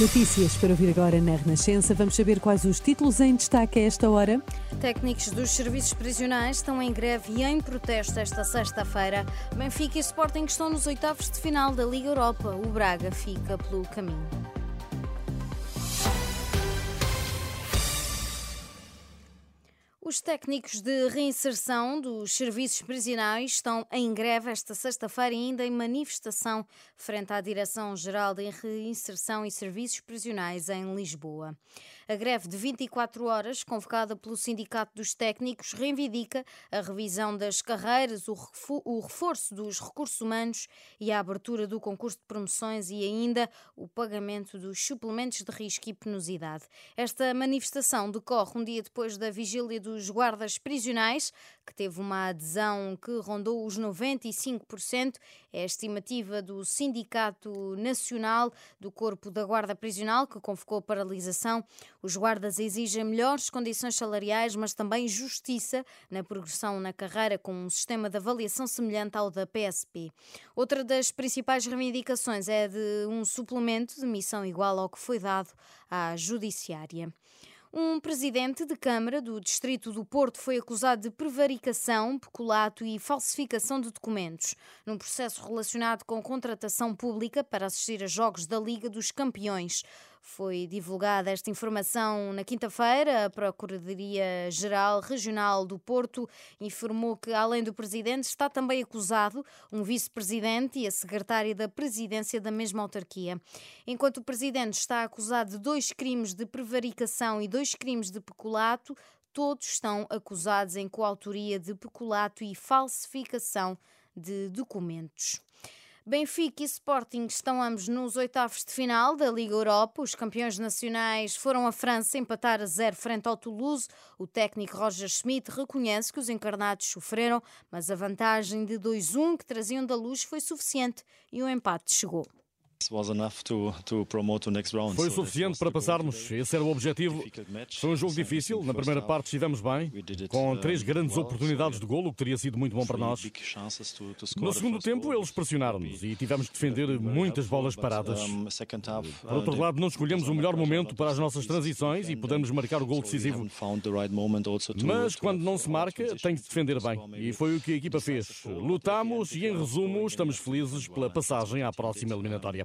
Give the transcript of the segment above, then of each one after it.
Notícias para ouvir agora na Renascença. Vamos saber quais os títulos em destaque a esta hora. Técnicos dos serviços prisionais estão em greve e em protesto esta sexta-feira. Benfica e Sporting estão nos oitavos de final da Liga Europa. O Braga fica pelo caminho. Os técnicos de reinserção dos serviços prisionais estão em greve esta sexta-feira ainda em manifestação frente à Direção-Geral de Reinserção e Serviços Prisionais em Lisboa. A greve de 24 horas, convocada pelo Sindicato dos Técnicos, reivindica a revisão das carreiras, o reforço dos recursos humanos e a abertura do concurso de promoções e ainda o pagamento dos suplementos de risco e penosidade. Esta manifestação decorre um dia depois da vigília dos guardas prisionais, que teve uma adesão que rondou os 95%. É a estimativa do Sindicato Nacional do Corpo da Guarda Prisional, que convocou paralisação. Os guardas exigem melhores condições salariais, mas também justiça na progressão na carreira com um sistema de avaliação semelhante ao da PSP. Outra das principais reivindicações é de um suplemento de missão igual ao que foi dado à Judiciária. Um presidente de Câmara do Distrito do Porto foi acusado de prevaricação, peculato e falsificação de documentos, num processo relacionado com contratação pública para assistir a jogos da Liga dos Campeões. Foi divulgada esta informação na quinta-feira. A Procuradoria-Geral Regional do Porto informou que, além do presidente, está também acusado um vice-presidente e a secretária da presidência da mesma autarquia. Enquanto o presidente está acusado de dois crimes de prevaricação e dois crimes de peculato, todos estão acusados em coautoria de peculato e falsificação de documentos. Benfica e Sporting estão ambos nos oitavos de final da Liga Europa. Os campeões nacionais foram à França empatar a zero frente ao Toulouse. O técnico Roger Schmidt reconhece que os encarnados sofreram, mas a vantagem de 2-1 que traziam da luz foi suficiente e o empate chegou. Foi o suficiente para passarmos, esse era o objetivo. Foi um jogo difícil, na primeira parte estivemos bem, com três grandes oportunidades de golo, o que teria sido muito bom para nós. No segundo tempo, eles pressionaram-nos e tivemos que defender muitas bolas paradas. Por outro lado, não escolhemos o melhor momento para as nossas transições e pudemos marcar o gol decisivo. Mas quando não se marca, tem que defender bem. E foi o que a equipa fez. Lutamos e, em resumo, estamos felizes pela passagem à próxima eliminatória.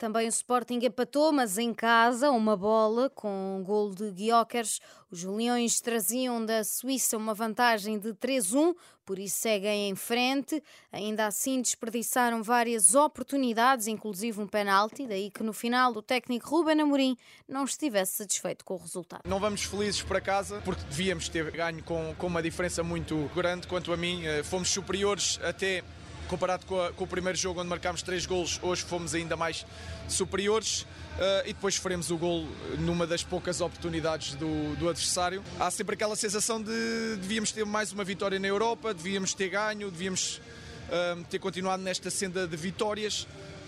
Também o Sporting empatou, mas em casa, uma bola com um gol de Guiocas. Os Leões traziam da Suíça uma vantagem de 3-1, por isso seguem em frente. Ainda assim desperdiçaram várias oportunidades, inclusive um penalti, daí que no final o técnico Ruben Amorim não estivesse satisfeito com o resultado. Não vamos felizes para casa, porque devíamos ter ganho com, com uma diferença muito grande. Quanto a mim, eh, fomos superiores até comparado com, a, com, o primeiro jogo onde marcámos três golos, hoje fomos ainda mais superiores. Uh, e depois faremos o gol numa das poucas oportunidades do, do, adversário. Há sempre aquela sensação de devíamos ter mais uma vitória na Europa, devíamos ter ganho, devíamos uh, ter continuado nesta senda de vitórias,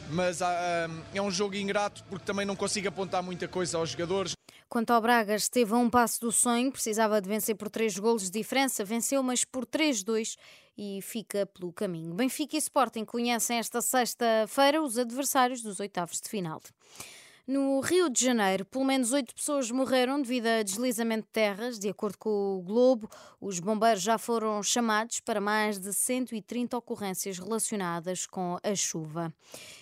mas uh, é um jogo ingrato porque também não consigo apontar muita coisa aos jogadores. Quanto ao Braga, esteve a um passo do sonho, precisava de vencer por três golos de diferença, venceu, mas por 3-2 e fica pelo caminho. Benfica e Sporting conhecem esta sexta-feira os adversários dos oitavos de final. No Rio de Janeiro, pelo menos oito pessoas morreram devido a deslizamento de terras. De acordo com o Globo, os bombeiros já foram chamados para mais de 130 ocorrências relacionadas com a chuva.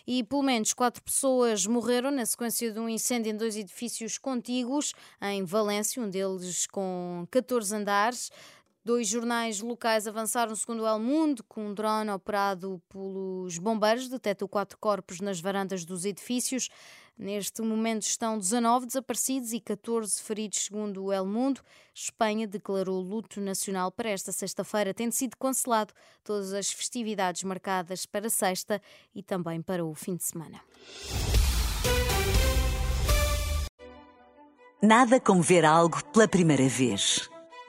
E pelo menos quatro pessoas morreram na sequência de um incêndio em dois edifícios contíguos em Valência, um deles com 14 andares. Dois jornais locais avançaram segundo o El Mundo, com um drone operado pelos bombeiros detectou quatro corpos nas varandas dos edifícios. Neste momento estão 19 desaparecidos e 14 feridos, segundo o El Mundo. Espanha declarou luto nacional para esta sexta-feira, tendo sido cancelado todas as festividades marcadas para sexta e também para o fim de semana. Nada como ver algo pela primeira vez.